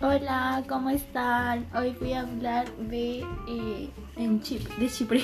Hola, ¿cómo están? Hoy voy a hablar de, eh, en Chip- de Chipre.